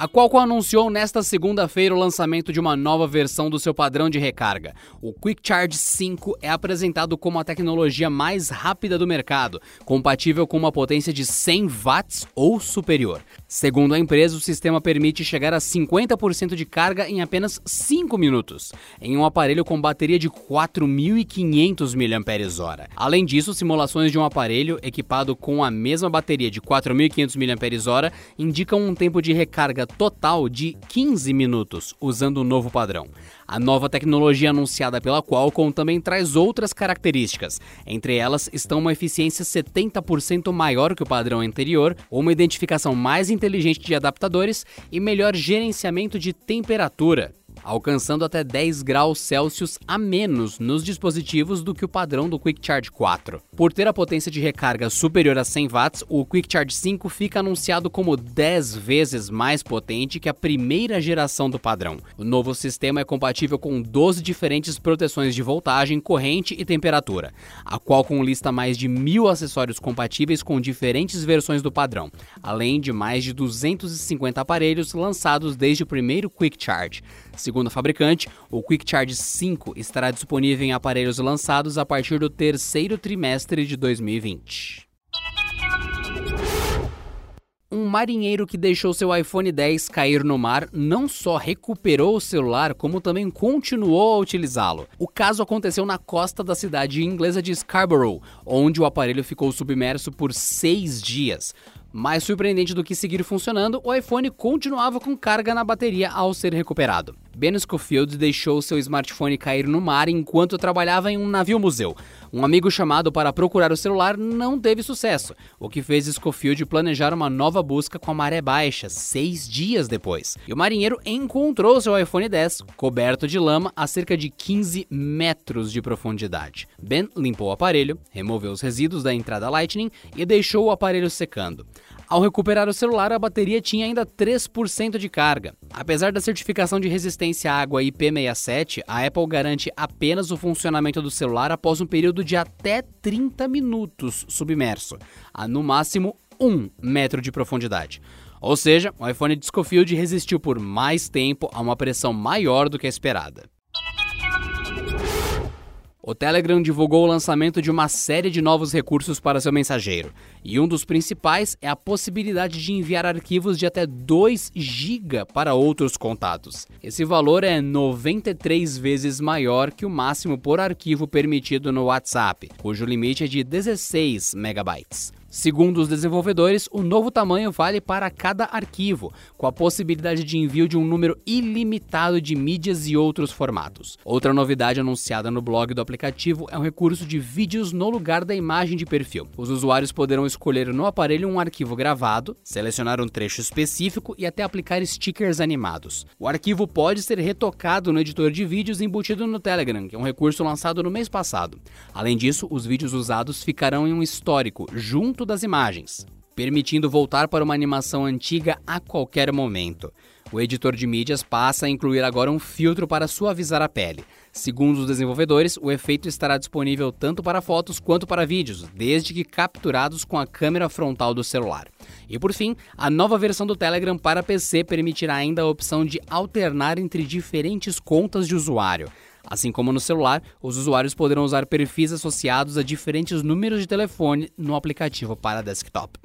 A Qualcomm anunciou nesta segunda-feira o lançamento de uma nova versão do seu padrão de recarga. O Quick Charge 5 é apresentado como a tecnologia mais rápida do mercado, compatível com uma potência de 100 watts ou superior. Segundo a empresa, o sistema permite chegar a 50% de carga em apenas 5 minutos, em um aparelho com bateria de 4.500 mAh. Além disso, simulações de um aparelho equipado com a mesma bateria de 4.500 mAh indicam um tempo de recarga total de 15 minutos, usando o novo padrão. A nova tecnologia anunciada pela Qualcomm também traz outras características. Entre elas estão uma eficiência 70% maior que o padrão anterior, uma identificação mais inteligente de adaptadores e melhor gerenciamento de temperatura alcançando até 10 graus Celsius a menos nos dispositivos do que o padrão do Quick Charge 4. Por ter a potência de recarga superior a 100 watts, o Quick Charge 5 fica anunciado como 10 vezes mais potente que a primeira geração do padrão. O novo sistema é compatível com 12 diferentes proteções de voltagem, corrente e temperatura, a qual com lista mais de mil acessórios compatíveis com diferentes versões do padrão, além de mais de 250 aparelhos lançados desde o primeiro Quick Charge. Segundo a fabricante, o Quick Charge 5 estará disponível em aparelhos lançados a partir do terceiro trimestre de 2020. Um marinheiro que deixou seu iPhone 10 cair no mar não só recuperou o celular, como também continuou a utilizá-lo. O caso aconteceu na costa da cidade inglesa de Scarborough, onde o aparelho ficou submerso por seis dias. Mais surpreendente do que seguir funcionando, o iPhone continuava com carga na bateria ao ser recuperado. Ben Schofield deixou seu smartphone cair no mar enquanto trabalhava em um navio-museu. Um amigo chamado para procurar o celular não teve sucesso, o que fez Schofield planejar uma nova busca com a maré baixa seis dias depois. E o marinheiro encontrou seu iPhone 10 coberto de lama a cerca de 15 metros de profundidade. Ben limpou o aparelho, removeu os resíduos da entrada Lightning e deixou o aparelho secando. Ao recuperar o celular, a bateria tinha ainda 3% de carga. Apesar da certificação de resistência à água IP67, a Apple garante apenas o funcionamento do celular após um período de até 30 minutos submerso, a no máximo 1 metro de profundidade. Ou seja, o iPhone de Scofield resistiu por mais tempo a uma pressão maior do que a esperada. O Telegram divulgou o lançamento de uma série de novos recursos para seu mensageiro, e um dos principais é a possibilidade de enviar arquivos de até 2 GB para outros contatos. Esse valor é 93 vezes maior que o máximo por arquivo permitido no WhatsApp, cujo limite é de 16 megabytes. Segundo os desenvolvedores, o novo tamanho vale para cada arquivo, com a possibilidade de envio de um número ilimitado de mídias e outros formatos. Outra novidade anunciada no blog do aplicativo é um recurso de vídeos no lugar da imagem de perfil. Os usuários poderão escolher no aparelho um arquivo gravado, selecionar um trecho específico e até aplicar stickers animados. O arquivo pode ser retocado no editor de vídeos embutido no Telegram, que é um recurso lançado no mês passado. Além disso, os vídeos usados ficarão em um histórico junto das imagens, permitindo voltar para uma animação antiga a qualquer momento. O editor de mídias passa a incluir agora um filtro para suavizar a pele. Segundo os desenvolvedores, o efeito estará disponível tanto para fotos quanto para vídeos, desde que capturados com a câmera frontal do celular. E por fim, a nova versão do Telegram para PC permitirá ainda a opção de alternar entre diferentes contas de usuário. Assim como no celular, os usuários poderão usar perfis associados a diferentes números de telefone no aplicativo para desktop.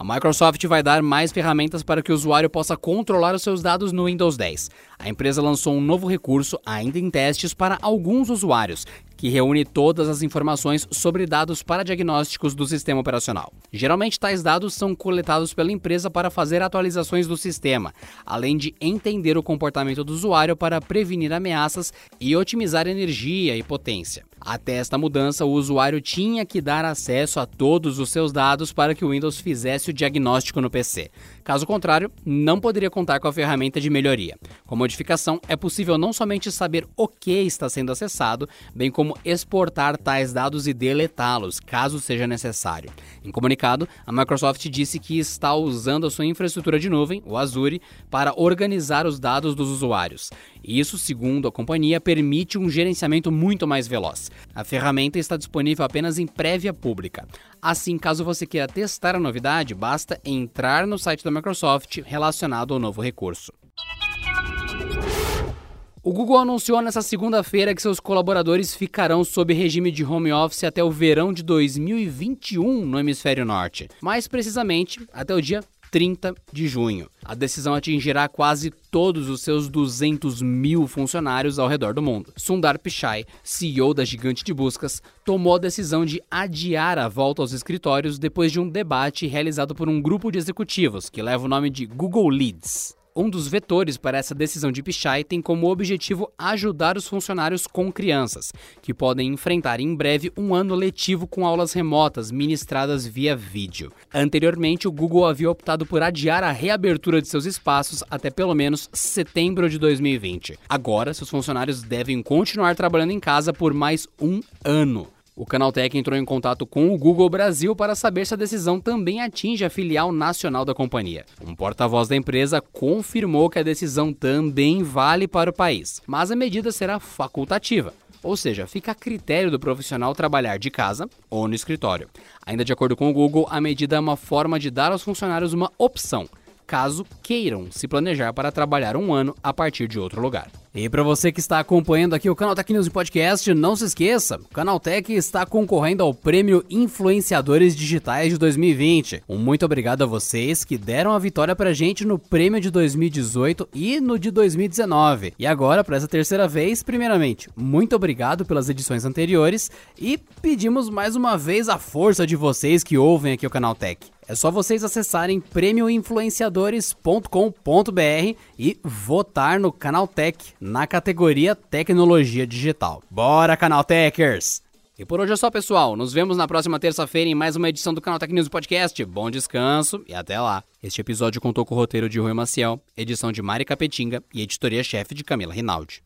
A Microsoft vai dar mais ferramentas para que o usuário possa controlar os seus dados no Windows 10. A empresa lançou um novo recurso, ainda em testes, para alguns usuários, que reúne todas as informações sobre dados para diagnósticos do sistema operacional. Geralmente, tais dados são coletados pela empresa para fazer atualizações do sistema, além de entender o comportamento do usuário para prevenir ameaças e otimizar energia e potência. Até esta mudança, o usuário tinha que dar acesso a todos os seus dados para que o Windows fizesse o diagnóstico no PC. Caso contrário, não poderia contar com a ferramenta de melhoria. Com a modificação, é possível não somente saber o que está sendo acessado, bem como exportar tais dados e deletá-los, caso seja necessário. Em comunicado, a Microsoft disse que está usando a sua infraestrutura de nuvem, o Azure, para organizar os dados dos usuários. Isso, segundo a companhia, permite um gerenciamento muito mais veloz. A ferramenta está disponível apenas em prévia pública. Assim, caso você queira testar a novidade, basta entrar no site da Microsoft relacionado ao novo recurso. O Google anunciou nesta segunda-feira que seus colaboradores ficarão sob regime de home office até o verão de 2021 no hemisfério norte, mais precisamente até o dia 30 de junho. A decisão atingirá quase todos os seus 200 mil funcionários ao redor do mundo. Sundar Pichai, CEO da gigante de buscas, tomou a decisão de adiar a volta aos escritórios depois de um debate realizado por um grupo de executivos que leva o nome de Google Leads. Um dos vetores para essa decisão de Pichai tem como objetivo ajudar os funcionários com crianças, que podem enfrentar em breve um ano letivo com aulas remotas ministradas via vídeo. Anteriormente, o Google havia optado por adiar a reabertura de seus espaços até pelo menos setembro de 2020. Agora, seus funcionários devem continuar trabalhando em casa por mais um ano. O Canaltech entrou em contato com o Google Brasil para saber se a decisão também atinge a filial nacional da companhia. Um porta-voz da empresa confirmou que a decisão também vale para o país, mas a medida será facultativa. Ou seja, fica a critério do profissional trabalhar de casa ou no escritório. Ainda de acordo com o Google, a medida é uma forma de dar aos funcionários uma opção, caso queiram se planejar para trabalhar um ano a partir de outro lugar. E para você que está acompanhando aqui o Canal Tech News Podcast, não se esqueça, o Canal Tech está concorrendo ao Prêmio Influenciadores Digitais de 2020. Um muito obrigado a vocês que deram a vitória pra gente no prêmio de 2018 e no de 2019. E agora, para essa terceira vez, primeiramente, muito obrigado pelas edições anteriores e pedimos mais uma vez a força de vocês que ouvem aqui o Canal Tech. É só vocês acessarem prêmioinfluenciadores.com.br e votar no Canal Tech na categoria Tecnologia Digital. Bora, Canal Techers! E por hoje é só, pessoal. Nos vemos na próxima terça-feira em mais uma edição do Canal Tech News Podcast. Bom descanso e até lá. Este episódio contou com o roteiro de Rui Maciel, edição de Mari Capetinga e editoria-chefe de Camila Rinaldi.